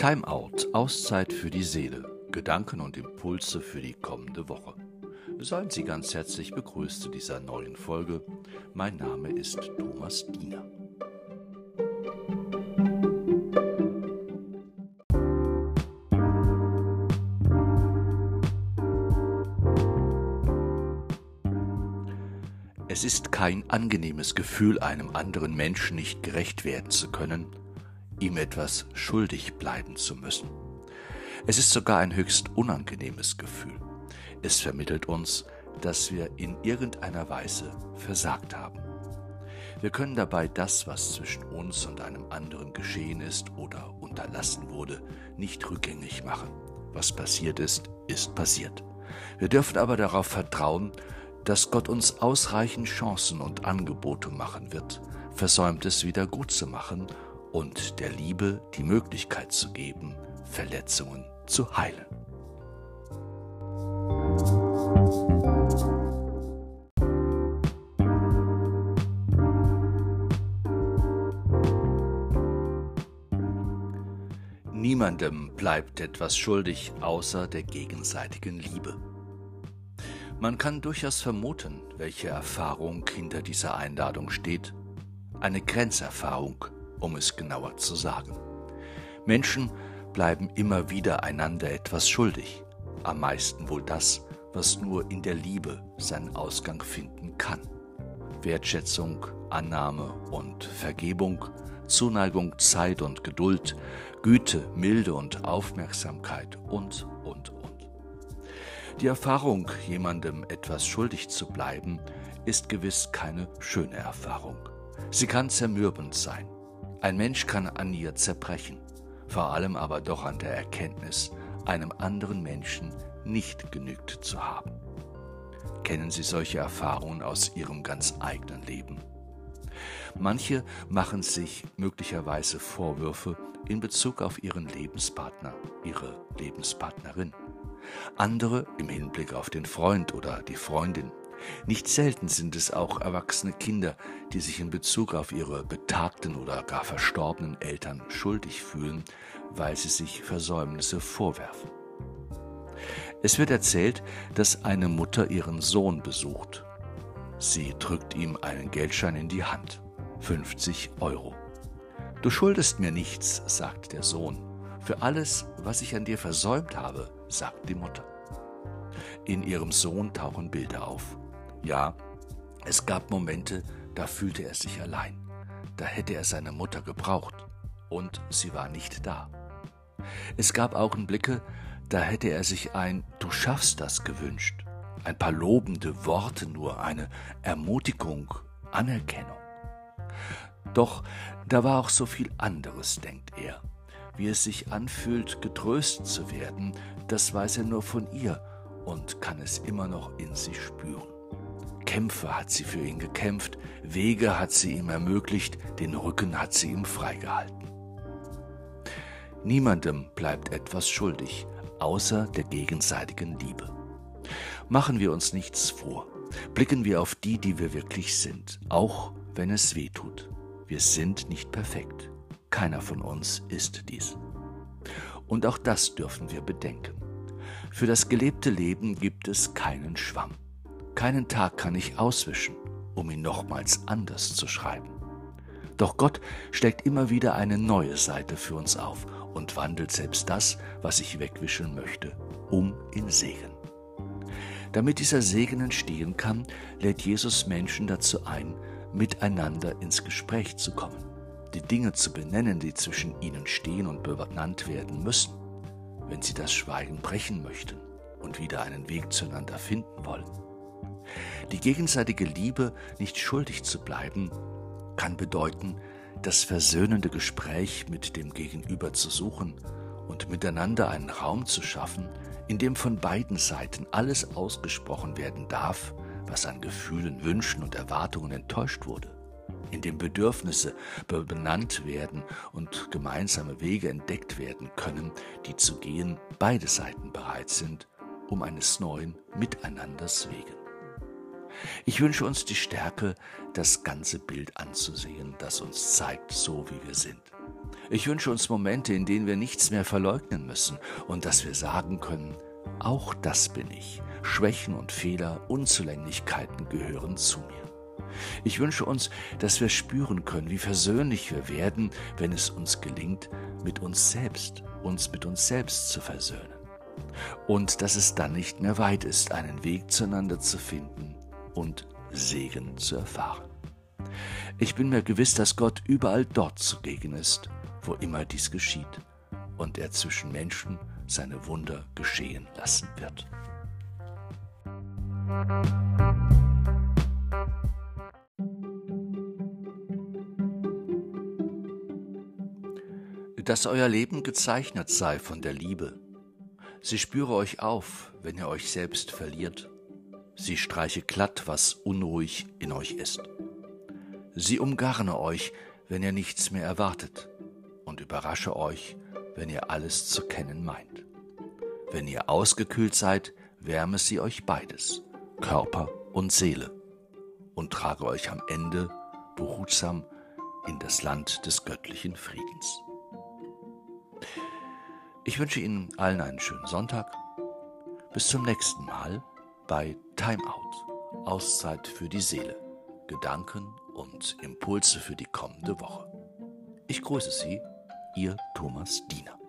Timeout, Auszeit für die Seele, Gedanken und Impulse für die kommende Woche. Seien Sie ganz herzlich begrüßt zu dieser neuen Folge. Mein Name ist Thomas Diener. Es ist kein angenehmes Gefühl, einem anderen Menschen nicht gerecht werden zu können, ihm etwas schuldig bleiben zu müssen. Es ist sogar ein höchst unangenehmes Gefühl. Es vermittelt uns, dass wir in irgendeiner Weise versagt haben. Wir können dabei das, was zwischen uns und einem anderen geschehen ist oder unterlassen wurde, nicht rückgängig machen. Was passiert ist, ist passiert. Wir dürfen aber darauf vertrauen, dass Gott uns ausreichend Chancen und Angebote machen wird, Versäumtes wieder gut zu machen und der Liebe die Möglichkeit zu geben, Verletzungen zu heilen. Niemandem bleibt etwas schuldig außer der gegenseitigen Liebe. Man kann durchaus vermuten, welche Erfahrung hinter dieser Einladung steht. Eine Grenzerfahrung, um es genauer zu sagen. Menschen bleiben immer wieder einander etwas schuldig, am meisten wohl das, was nur in der Liebe seinen Ausgang finden kann. Wertschätzung, Annahme und Vergebung, Zuneigung, Zeit und Geduld, Güte, Milde und Aufmerksamkeit und, und, und. Die Erfahrung, jemandem etwas schuldig zu bleiben, ist gewiss keine schöne Erfahrung. Sie kann zermürbend sein. Ein Mensch kann an ihr zerbrechen, vor allem aber doch an der Erkenntnis, einem anderen Menschen nicht genügt zu haben. Kennen Sie solche Erfahrungen aus Ihrem ganz eigenen Leben? Manche machen sich möglicherweise Vorwürfe in Bezug auf ihren Lebenspartner, ihre Lebenspartnerin. Andere im Hinblick auf den Freund oder die Freundin. Nicht selten sind es auch erwachsene Kinder, die sich in Bezug auf ihre betagten oder gar verstorbenen Eltern schuldig fühlen, weil sie sich Versäumnisse vorwerfen. Es wird erzählt, dass eine Mutter ihren Sohn besucht. Sie drückt ihm einen Geldschein in die Hand. 50 Euro. Du schuldest mir nichts, sagt der Sohn. Für alles, was ich an dir versäumt habe, sagt die Mutter. In ihrem Sohn tauchen Bilder auf. Ja, es gab Momente, da fühlte er sich allein. Da hätte er seine Mutter gebraucht. Und sie war nicht da. Es gab Augenblicke, da hätte er sich ein Du schaffst das gewünscht. Ein paar lobende Worte nur, eine Ermutigung, Anerkennung. Doch da war auch so viel anderes, denkt er. Wie es sich anfühlt, getröstet zu werden, das weiß er nur von ihr und kann es immer noch in sich spüren. Kämpfe hat sie für ihn gekämpft, Wege hat sie ihm ermöglicht, den Rücken hat sie ihm freigehalten. Niemandem bleibt etwas schuldig, außer der gegenseitigen Liebe. Machen wir uns nichts vor, blicken wir auf die, die wir wirklich sind, auch wenn es weh tut. Wir sind nicht perfekt. Keiner von uns ist dies. Und auch das dürfen wir bedenken. Für das gelebte Leben gibt es keinen Schwamm. Keinen Tag kann ich auswischen, um ihn nochmals anders zu schreiben. Doch Gott steckt immer wieder eine neue Seite für uns auf und wandelt selbst das, was ich wegwischen möchte, um in Segen. Damit dieser Segen entstehen kann, lädt Jesus Menschen dazu ein, miteinander ins Gespräch zu kommen, die Dinge zu benennen, die zwischen ihnen stehen und benannt werden müssen, wenn sie das Schweigen brechen möchten und wieder einen Weg zueinander finden wollen. Die gegenseitige Liebe, nicht schuldig zu bleiben, kann bedeuten, das versöhnende Gespräch mit dem Gegenüber zu suchen und miteinander einen Raum zu schaffen, in dem von beiden Seiten alles ausgesprochen werden darf, was an Gefühlen, Wünschen und Erwartungen enttäuscht wurde, in dem Bedürfnisse benannt werden und gemeinsame Wege entdeckt werden können, die zu gehen beide Seiten bereit sind, um eines neuen Miteinanders wegen. Ich wünsche uns die Stärke, das ganze Bild anzusehen, das uns zeigt, so wie wir sind. Ich wünsche uns Momente, in denen wir nichts mehr verleugnen müssen und dass wir sagen können, auch das bin ich. Schwächen und Fehler, Unzulänglichkeiten gehören zu mir. Ich wünsche uns, dass wir spüren können, wie versöhnlich wir werden, wenn es uns gelingt, mit uns selbst, uns mit uns selbst zu versöhnen. Und dass es dann nicht mehr weit ist, einen Weg zueinander zu finden und Segen zu erfahren. Ich bin mir gewiss, dass Gott überall dort zugegen ist, wo immer dies geschieht, und er zwischen Menschen seine Wunder geschehen lassen wird. Dass euer Leben gezeichnet sei von der Liebe. Sie spüre euch auf, wenn ihr euch selbst verliert. Sie streiche glatt, was unruhig in euch ist. Sie umgarne euch, wenn ihr nichts mehr erwartet, und überrasche euch, wenn ihr alles zu kennen meint. Wenn ihr ausgekühlt seid, wärme sie euch beides, Körper und Seele, und trage euch am Ende behutsam in das Land des göttlichen Friedens. Ich wünsche Ihnen allen einen schönen Sonntag. Bis zum nächsten Mal bei Time Out, Auszeit für die Seele, Gedanken und Impulse für die kommende Woche. Ich grüße Sie, Ihr Thomas Diener.